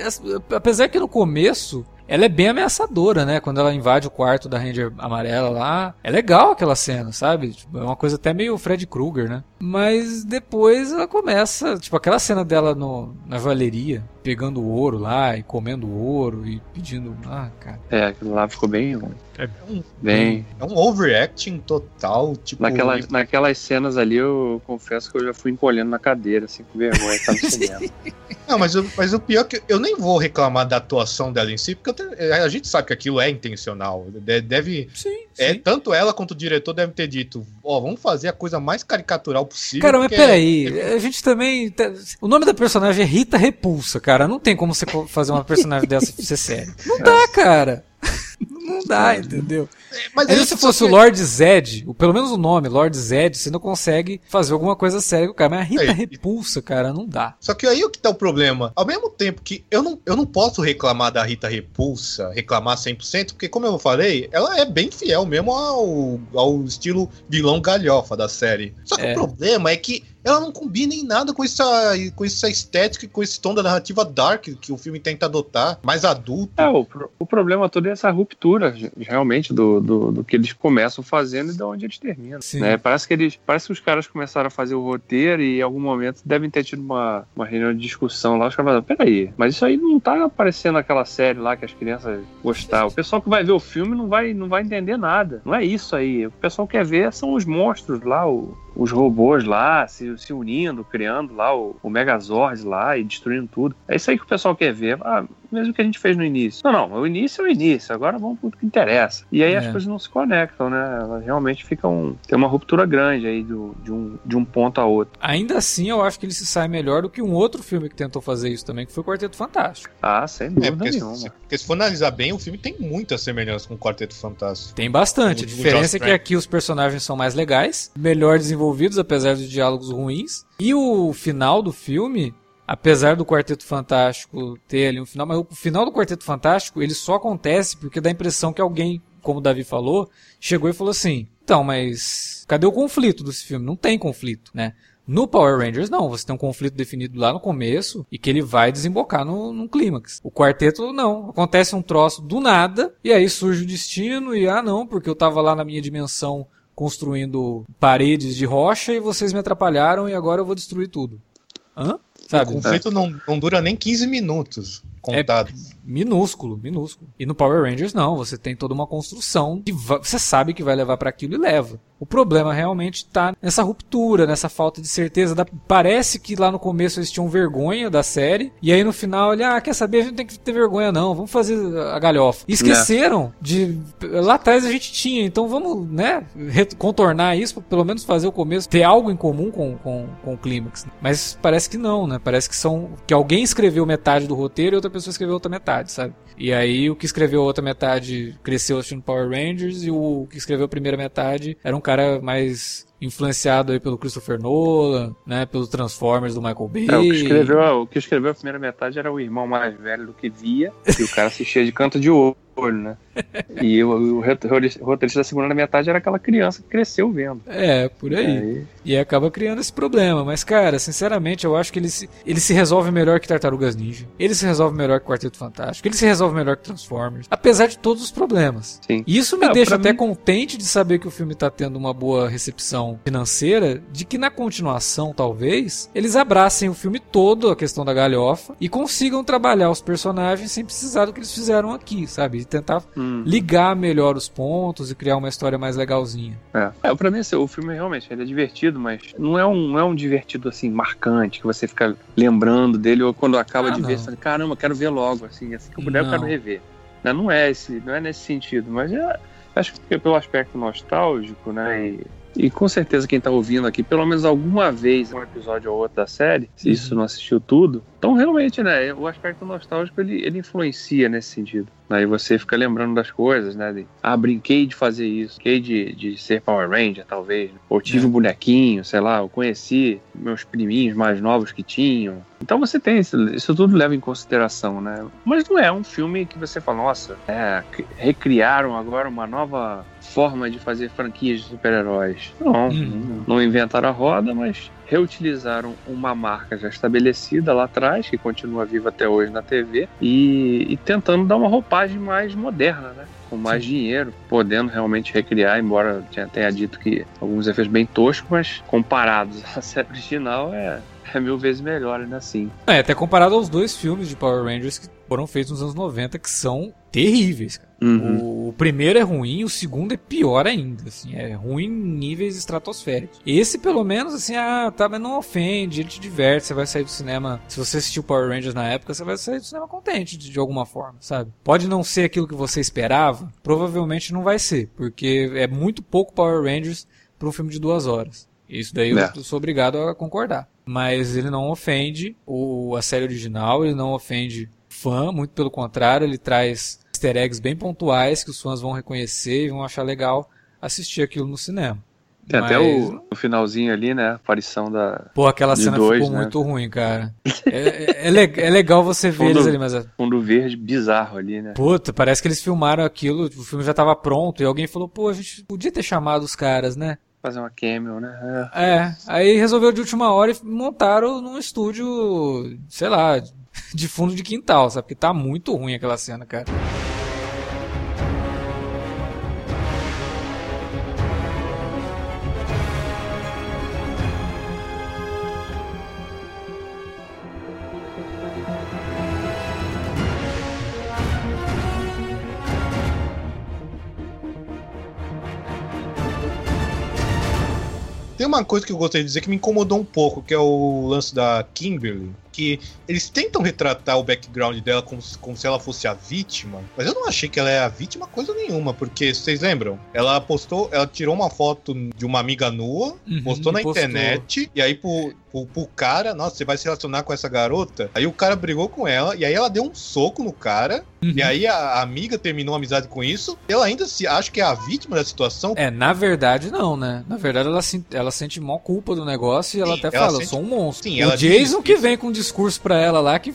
S1: apesar que no começo ela é bem ameaçadora, né? Quando ela invade o quarto da Ranger amarela lá. É legal aquela cena, sabe? Tipo, é uma coisa até meio Fred Krueger, né? Mas depois ela começa, tipo, aquela cena dela no, na valeria, pegando o ouro lá e comendo o ouro e pedindo. Ah, cara.
S2: É, aquilo lá ficou bem.
S3: É um,
S2: Bem.
S3: é um overacting total, tipo.
S2: Naquelas, naquelas cenas ali, eu confesso que eu já fui encolhendo na cadeira, assim, com vergonha, tá no cinema. <laughs>
S3: Não, mas, o- mas o pior é que eu nem vou reclamar da atuação dela em si, porque eu a gente sabe que aquilo é intencional. De- Deve.
S1: Sim,
S3: É,
S1: sim.
S3: tanto ela quanto o diretor devem ter dito: Ó, vamos fazer a coisa mais caricatural possível.
S1: Cara, mas peraí, a gente também. tá- O nome da personagem é Rita Repulsa, cara. Não tem como você fazer uma personagem dessa ser séria. <laughs> Não dá, cara. Não dá, entendeu?
S3: Mas
S1: Aí se fosse o
S3: você-
S1: Lord Zed, o- pelo menos o nome, Lord Zed, você não consegue fazer alguma coisa séria com o cara. Mas a Rita
S3: É,
S1: Repulsa, cara, não dá.
S3: Só que aí o que tá o problema? Ao mesmo tempo que eu não, eu não posso reclamar da Rita Repulsa, reclamar 100%, porque como eu falei, ela é bem fiel mesmo ao, ao estilo vilão galhofa da série. Só que
S1: É.
S3: o problema é que ela não combina em nada com essa, com essa estética e com esse tom da narrativa dark que o filme tenta adotar, mais adulto.
S2: É, o, o problema todo é essa ruptura, realmente, do, do, do que eles começam fazendo e de onde eles terminam. Né? Parece, que eles, parece que os caras começaram a fazer o roteiro e em algum momento devem ter tido uma, uma reunião de discussão lá. Os caras falaram, peraí, mas isso aí não tá aparecendo naquela série lá que as crianças gostaram. O pessoal que vai ver o filme não vai, não vai entender nada. Não é isso aí. O pessoal quer ver são os monstros lá, o- os robôs lá, se, se unindo, criando lá o, o Megazord lá e destruindo tudo. É isso aí que o pessoal quer ver. Ah, mesmo que a gente fez no início. Não, não, o início é o início, agora vamos pro que interessa. E aí as
S1: É.
S2: coisas não se conectam, né? Elas realmente ficam. Tem uma ruptura grande aí do, de, um, de um ponto a outro.
S1: Ainda assim, eu acho que ele se sai melhor do que um outro filme que tentou fazer isso também, que foi o Quarteto Fantástico.
S2: Ah, sem
S3: É,
S2: dúvida
S3: porque,
S2: nenhuma.
S3: se, porque se for analisar bem, o filme tem muita semelhança com o Quarteto Fantástico.
S1: Tem bastante. A
S3: O- o
S1: diferença é que aqui os personagens são mais legais, melhor desenvolvidos, apesar dos diálogos ruins. E o final do filme, apesar do Quarteto Fantástico ter ali um final, mas o final do Quarteto Fantástico, ele só acontece porque dá a impressão que alguém, como o Davi falou, chegou e falou assim: então, mas cadê o conflito desse filme? Não tem conflito, né? No Power Rangers, não. Você tem um conflito definido lá no começo e que ele vai desembocar no, no clímax. O quarteto, não. Acontece um troço do nada e aí surge o destino e, ah, não, porque eu tava lá na minha dimensão construindo paredes de rocha e vocês me atrapalharam e agora eu vou destruir tudo. Hã? Sabe?
S3: O conflito não, não dura nem 15 minutos contados.
S1: Minúsculo, minúsculo. E no Power Rangers não, você tem toda uma construção que você sabe que vai levar pra aquilo e leva. O problema realmente tá nessa ruptura, nessa falta de certeza. Da- Parece que lá no começo eles tinham vergonha da série, e aí no final ele, ah, quer saber, a gente não tem que ter vergonha não, vamos fazer a galhofa. E esqueceram de lá atrás a gente tinha, então vamos, né, contornar isso pra pelo menos fazer o começo ter algo em comum com, com, com o clímax. Mas parece que não, né? Parece que são que alguém escreveu metade do roteiro e outra pessoa escreveu outra metade, sabe? E aí o que escreveu a outra metade cresceu assistindo Power Rangers e o que escreveu a primeira metade era um cara mais influenciado aí pelo Christopher Nolan, né, pelos Transformers do Michael Bay.
S2: É, o, que escreveu, o que escreveu a primeira metade era o irmão mais velho do que via, e o cara assistia de canto de olho, né? <laughs> E o, o roteirista da segunda metade era aquela criança que cresceu vendo.
S1: É, por aí.
S2: Aí,
S1: E acaba criando esse problema. Mas, cara, sinceramente, eu acho que ele se, ele se resolve melhor que Tartarugas Ninja. Ele se resolve melhor que Quarteto Fantástico. Ele se resolve melhor que Transformers. Apesar de todos os problemas.
S2: sim.
S1: E isso me
S2: É,
S1: deixa até
S2: mim-
S1: contente de saber que o filme tá tendo uma boa recepção financeira, de que na continuação, talvez, eles abracem o filme todo, a questão da galhofa, e consigam trabalhar os personagens sem precisar do que eles fizeram aqui, sabe? E tentar
S2: Hum.
S1: Ligar melhor os pontos e criar uma história mais legalzinha.
S2: É. é, pra mim assim, o filme realmente ele é divertido, mas não é, um, não é um divertido assim marcante que você fica lembrando dele ou quando acaba
S1: Ah,
S2: de ver,
S1: não.
S2: você fala, caramba, quero ver logo, assim, assim que eu puder eu
S1: Não.
S2: quero rever. Não, não é esse, não é nesse sentido, mas é, acho que pelo aspecto nostálgico, né? E, e com certeza quem tá ouvindo aqui, pelo menos alguma vez, um episódio ou outro da série, se isso não assistiu tudo, então realmente, né, o aspecto nostálgico ele, ele influencia nesse sentido. Aí você fica lembrando das coisas, né? De, ah, brinquei de fazer isso, brinquei de, de ser Power Ranger, talvez. Ou tive
S1: É.
S2: um bonequinho, sei lá, eu conheci meus priminhos mais novos que tinham. Então você tem isso, isso tudo leva em consideração, né? Mas não é um filme que você fala, nossa, é, recriaram agora uma nova forma de fazer franquias de super-heróis. Não,
S1: Uhum.
S2: não inventaram a roda, mas reutilizaram uma marca já estabelecida lá atrás, que continua viva até hoje na TV, e, e tentando dar uma roupagem mais moderna, né? Com mais dinheiro, podendo realmente recriar, embora tenha, tenha dito que alguns efeitos bem toscos, mas comparados à <laughs> série original é, é mil vezes melhor ainda assim.
S1: É, até comparado aos dois filmes de Power Rangers que foram feitos nos anos 90, que são terríveis, cara.
S2: Uhum.
S1: O, primeiro é ruim, o segundo é pior ainda, assim, é ruim em níveis estratosféricos. Esse, pelo menos, assim, ah, tá, mas não ofende, ele te diverte, você vai sair do cinema, se você assistiu Power Rangers na época, você vai sair do cinema contente, de, de alguma forma, sabe? Pode não ser aquilo que você esperava, provavelmente não vai ser, porque é muito pouco Power Rangers para um filme de duas horas. Isso daí
S2: É.
S1: eu sou obrigado a concordar. Mas ele não ofende o, a série original, ele não ofende fã, muito pelo contrário, ele traz easter eggs bem pontuais que os fãs vão reconhecer e vão achar legal assistir aquilo no cinema.
S2: Tem até
S1: Mas-
S2: o, o finalzinho ali, né? A aparição da
S1: Pô, aquela cena
S2: dois,
S1: ficou
S2: né?
S1: muito ruim, cara. É, é, é le- é legal você ver
S2: Fundo-
S1: eles ali, mas. é-
S2: fundo verde bizarro ali, né?
S1: Puta, parece que eles filmaram aquilo, o filme já tava pronto, e alguém falou, pô, a gente podia ter chamado os caras, né?
S2: Fazer uma cameo, né? É.
S1: É, aí resolveu de última hora e montaram num estúdio, sei lá, de fundo de quintal, sabe? Porque tá muito ruim aquela cena, cara.
S3: Tem uma coisa que eu gostaria de dizer que me incomodou um pouco, que é o lance da Kimberly. Que eles tentam retratar o background dela como, se- como se ela fosse a vítima, mas eu não achei que ela é a vítima coisa nenhuma, porque vocês lembram? Ela postou, ela tirou uma foto de uma amiga nua,
S1: Uhum,
S3: postou na
S1: postou.
S3: internet, e aí pro, pro, pro cara, nossa, você vai se relacionar com essa garota? Aí o cara brigou com ela, e aí ela deu um soco no cara,
S1: Uhum.
S3: e aí a, a amiga terminou a amizade com isso, ela ainda se acha que é a vítima da situação,
S1: É, na verdade não, né? Na verdade ela, se- ela sente mó culpa do negócio e ela
S3: Sim,
S1: até
S3: ela
S1: fala, eu
S3: sente-
S1: sou um monstro.
S3: Sim,
S1: o Jason
S3: diz
S1: que vem com discurso pra ela lá que...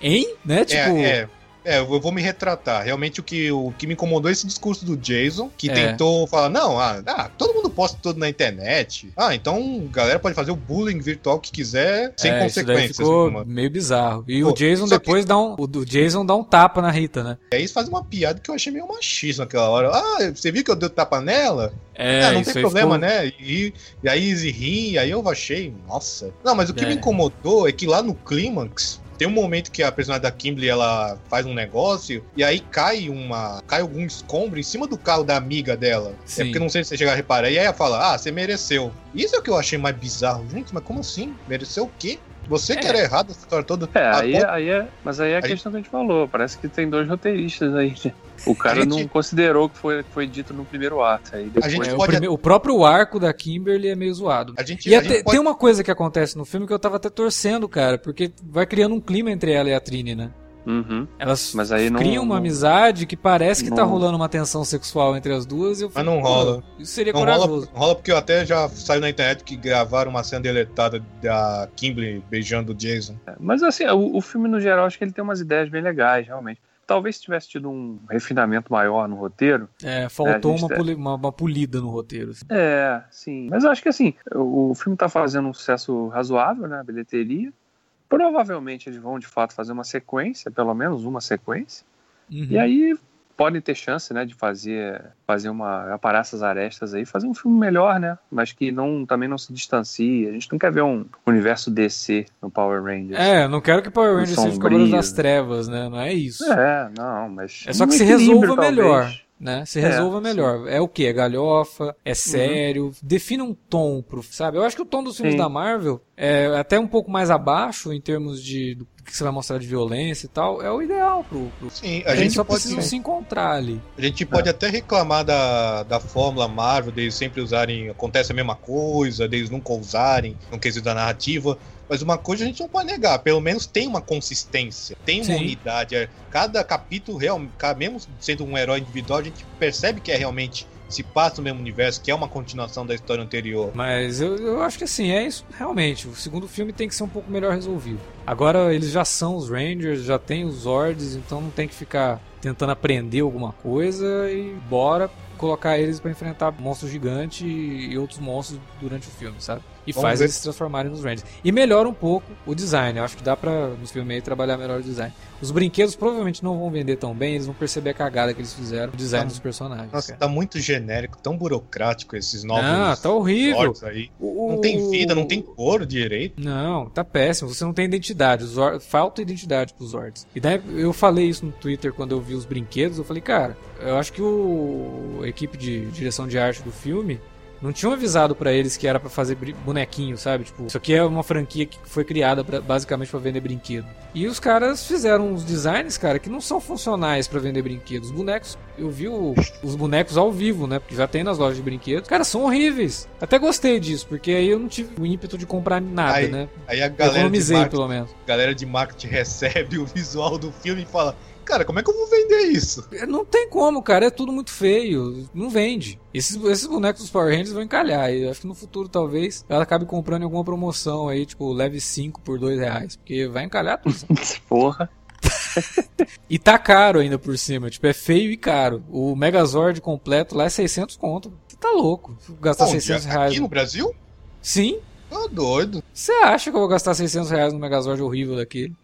S1: Hein? Né? Tipo...
S3: É, é, é, eu vou me retratar. Realmente o que, o que me incomodou é esse discurso do Jason, que
S1: É.
S3: tentou falar, não, ah, ah, todo mundo posta tudo na internet. Ah, então a galera pode fazer o bullying virtual que quiser, sem
S1: é, isso
S3: consequências.
S1: ficou
S3: nenhuma.
S1: meio bizarro. E
S3: Pô,
S1: o Jason
S3: só que-
S1: depois dá um... O do Jason dá um tapa na Rita, né?
S3: Aí eles fazem uma piada que eu achei meio machista naquela hora. Ah, você viu que eu dei tapa nela?
S1: É,
S3: ah, não
S1: isso
S3: tem problema,
S1: ficou-
S3: né? E, e aí eles riem, aí eu achei, nossa. Não, mas o que
S1: É.
S3: me incomodou é que lá no clímax tem um momento que a personagem da Kimberly ela faz um negócio e aí cai uma. cai algum escombro em cima do carro da amiga dela.
S1: Sim.
S3: É porque não sei se você chegar a reparar. E aí ela fala, ah, você mereceu. Isso é o que eu achei mais bizarro. Gente, mas como assim? Mereceu o quê? Você que
S1: É.
S3: era errado essa história toda.
S2: É,
S3: A
S2: aí,
S3: ponto-
S2: aí é, mas aí é a
S3: Aí-
S2: questão que a gente falou. Parece que tem dois roteiristas aí. <laughs> O cara
S3: gente-
S2: não considerou que foi, que foi dito no primeiro ato. Aí depois,
S3: gente
S1: É, o,
S3: pode-
S1: prime- o próprio arco da Kimberly é meio zoado.
S3: A gente,
S1: E
S3: a
S1: até-
S3: gente pode-
S1: tem uma coisa que acontece no filme que eu tava até torcendo, cara, porque vai criando um clima entre ela e a Trini, né?
S2: Uhum.
S1: Elas
S2: Mas aí não-
S1: criam uma
S2: não-
S1: amizade que parece que tá
S2: não-
S1: rolando uma tensão sexual entre as duas e eu
S3: Mas
S1: fico,
S3: não
S1: pô,
S3: rola.
S1: Isso seria
S3: Não rola,
S1: corajoso.
S3: não rola porque eu até já saiu na internet que gravaram uma cena deletada da Kimberly beijando o Jason.
S2: Mas assim, o, o filme no geral, acho que ele tem umas ideias bem legais, realmente. Talvez se tivesse tido um refinamento maior no roteiro.
S1: É, faltou
S2: a gente
S1: uma,
S2: tá-
S1: poli- uma- uma polida no roteiro. assim.
S2: É, sim. Mas eu acho que assim, o, o filme tá fazendo um sucesso razoável, né? a Bilheteria. Provavelmente eles vão de fato fazer uma sequência, pelo menos uma sequência.
S1: Uhum.
S2: E aí podem ter chance, né, de fazer fazer uma aparar essas arestas aí, fazer um filme melhor, né? Mas que não também não se distancie. A gente não quer ver um universo DC no Power Rangers.
S1: É, não quero que Power Rangers seja. Cavaleiros das Trevas, né? Não é isso.
S2: É, não, mas
S1: É só que se resolva
S2: talvez.
S1: melhor. Né? Se
S2: É,
S1: resolva
S2: sim.
S1: melhor. É o que? É galhofa? É sério? Defina um tom pro. Sabe? Eu acho que o tom dos filmes
S2: Sim.
S1: da Marvel é até um pouco mais abaixo em termos de do que você vai mostrar de violência e tal. É o ideal pro. pro...
S3: Sim,
S1: A,
S3: a,
S1: gente,
S3: gente
S1: só
S3: pode,
S1: precisa se encontrar ali.
S3: a gente pode até reclamar da, da fórmula Marvel, deles sempre usarem. Acontece a mesma coisa, deles nunca usarem no quesito da narrativa. Mas uma coisa a gente não pode negar, pelo menos tem uma consistência, tem uma
S1: Sim.
S3: unidade. É, Cada capítulo, real, mesmo sendo um herói individual, a gente percebe que é realmente se passa no mesmo universo, que é uma continuação da história anterior.
S1: Mas eu, eu acho que assim, é isso, realmente. O segundo filme tem que ser um pouco melhor resolvido. Agora eles já são os Rangers, já tem os Zords, então não tem que ficar tentando aprender alguma coisa e bora colocar eles para enfrentar monstros gigantes e outros monstros durante o filme, sabe? E
S3: Vamos
S1: faz
S3: ver.
S1: eles se transformarem nos Rangers. E melhora um pouco o design. Eu acho que dá pra, nos filmes aí, trabalhar melhor o design. Os brinquedos provavelmente não vão vender tão bem, eles vão perceber a cagada que eles fizeram no design
S3: Tá-
S1: dos personagens.
S3: Nossa,
S1: cara.
S3: tá muito genérico, tão burocrático esses novos.
S1: Ah, tá horrível.
S3: Aí. Não tem vida, não tem cor direito.
S1: Não, tá péssimo. Você não tem identidade. Zor- Falta identidade pros Zords. E daí eu falei isso no Twitter quando eu vi os brinquedos. Eu falei, cara, eu acho que o a equipe de direção de arte do filme não tinham avisado pra eles que era pra fazer bonequinho, sabe? Tipo, isso aqui é uma franquia que foi criada pra- basicamente pra vender brinquedo. E os caras fizeram uns designs, cara, que não são funcionais pra vender brinquedos. Os bonecos, eu vi o- os bonecos ao vivo, né? Porque já tem nas lojas de brinquedos. Cara, são horríveis. Até gostei disso, porque aí eu não tive o ímpeto de comprar nada,
S3: Aí,
S1: né?
S3: Aí a galera de,
S1: Economizei,
S3: marketing,
S1: pelo menos.
S3: galera de marketing <laughs> recebe o visual do filme e fala: Cara, como é que eu vou vender isso?
S1: Não tem como, cara. É tudo muito feio. Não vende. Esses, esses bonecos dos Power Rangers vão encalhar. E eu acho que no futuro, talvez, ela acabe comprando em alguma promoção aí, tipo, leve 5 por 2 reais. Porque vai encalhar tudo. <laughs>
S2: Porra.
S1: e tá caro ainda por cima. Tipo, é feio e caro. O Megazord completo lá é 600 conto. Você tá louco. Gastar
S3: Onde?
S1: 600 reais.
S3: Aqui no Brasil?
S1: Sim.
S3: Tá doido.
S1: Você acha que eu vou gastar 600 reais no Megazord horrível daquele?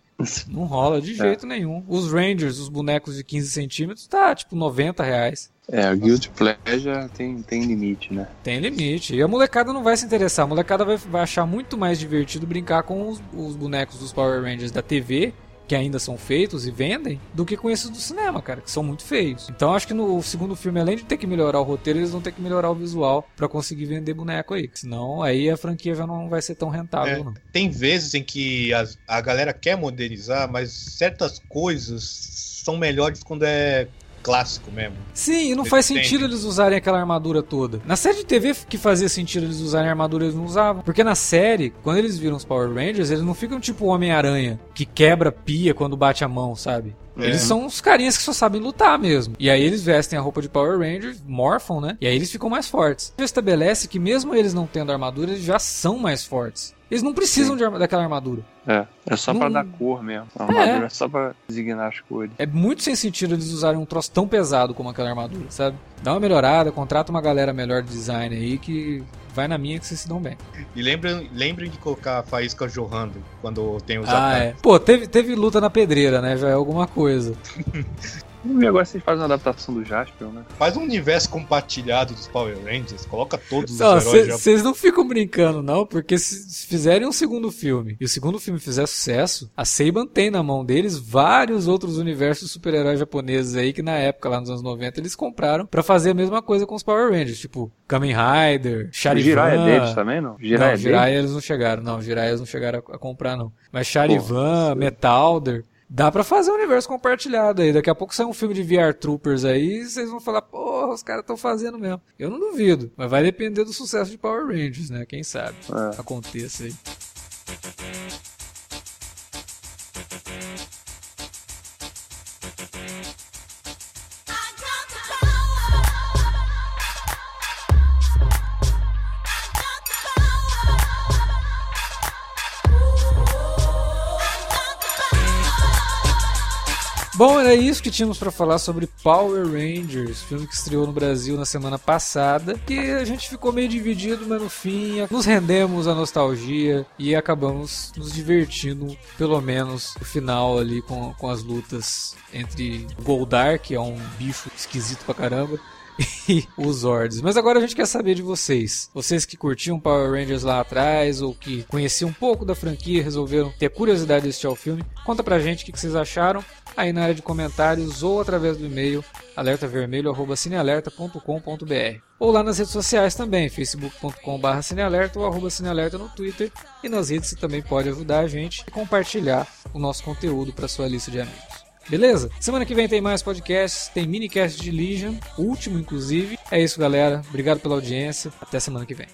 S1: Não rola de jeito nenhum. Os Rangers, os bonecos de 15 centímetros, tá tipo 90 reais.
S2: É, o Guilty Pleasure tem, tem limite, né?
S1: Tem limite. E a molecada não vai se interessar. A molecada vai, vai achar muito mais divertido brincar com os, os bonecos dos Power Rangers da TV, que ainda são feitos e vendem, do que com esses do cinema, cara, que são muito feios. Então acho que no segundo filme, além de ter que melhorar o roteiro, eles vão ter que melhorar o visual pra conseguir vender boneco aí. Senão aí a franquia já não vai ser tão rentável,
S3: É.
S1: não.
S3: Tem vezes em que as- a, galera quer modernizar, mas certas coisas são melhores quando é clássico mesmo.
S1: Sim, e não faz sentido eles usarem aquela armadura toda. Na série de TV que fazia sentido eles usarem a armadura, eles não usavam. Porque na série, quando eles viram os Power Rangers, eles não ficam tipo o Homem-Aranha, que quebra pia quando bate a mão, sabe?
S3: É.
S1: Eles são uns carinhas que só sabem lutar mesmo. E aí eles vestem a roupa de Power Ranger, morfam, né? E aí eles ficam mais fortes. Já estabelece que mesmo eles não tendo armadura, eles já são mais fortes. Eles não precisam de arma- daquela armadura.
S2: É, é só pra
S1: Não-
S2: dar cor mesmo. A armadura é. só pra designar as cores.
S1: É muito sem sentido eles usarem um troço tão pesado como aquela armadura, sabe? Dá uma melhorada, contrata uma galera melhor de design aí que vai na minha que vocês se dão bem.
S3: E lembrem, lembrem de colocar a faísca jorrando quando tem os
S1: Ah,
S3: ataques.
S1: é. Pô, teve, teve luta na pedreira, né? Já é alguma coisa. <laughs>
S2: E agora vocês fazem uma adaptação do Jaspion, né?
S3: Faz um universo compartilhado dos Power Rangers, coloca todos os
S1: Não,
S3: heróis já.
S1: Vocês não ficam brincando, não, porque se fizerem um segundo filme e o segundo filme fizer sucesso, a Seiban tem na mão deles vários outros universos de super-heróis japoneses aí que na época, lá nos anos 90, eles compraram pra fazer a mesma coisa com os Power Rangers, tipo Kamen Rider,
S2: O
S1: Charivan.
S2: Jiraiya é deles também, não? Jiraiya
S1: não,
S2: é
S1: Jiraiya
S2: deles?
S1: eles não chegaram, não, Jiraiya eles não chegaram a, a comprar, não. Mas Charivan, Metalder, dá pra fazer um universo compartilhado aí. Daqui a pouco sai um filme de VR Troopers aí e vocês vão falar, porra, os caras estão fazendo mesmo. Eu não duvido, mas vai depender do sucesso de Power Rangers, né? Quem sabe
S2: É.
S1: aconteça aí. Bom, era isso que tínhamos pra falar sobre Power Rangers, filme que estreou no Brasil na semana passada. E a gente ficou meio dividido, mas no fim nos rendemos à nostalgia e acabamos nos divertindo, pelo menos no final ali com, com as lutas entre Goldar, que é um bicho esquisito pra caramba, <laughs> e os Zords. Mas agora a gente quer saber de vocês. Vocês que curtiam Power Rangers lá atrás ou que conheciam um pouco da franquia resolveram ter curiosidade de assistir ao filme, conta pra gente o que que vocês acharam aí na área de comentários ou através do e-mail alertavermelho@cinealerta.com.br ou lá nas redes sociais também, facebook.com.br cinealerta ou arroba cinealerta no Twitter e nas redes você também pode ajudar a gente e compartilhar o nosso conteúdo para sua lista de amigos. Beleza? Semana que vem tem mais podcasts, tem minicast de Legion, último inclusive. É isso, galera. Obrigado pela audiência. Até semana que vem.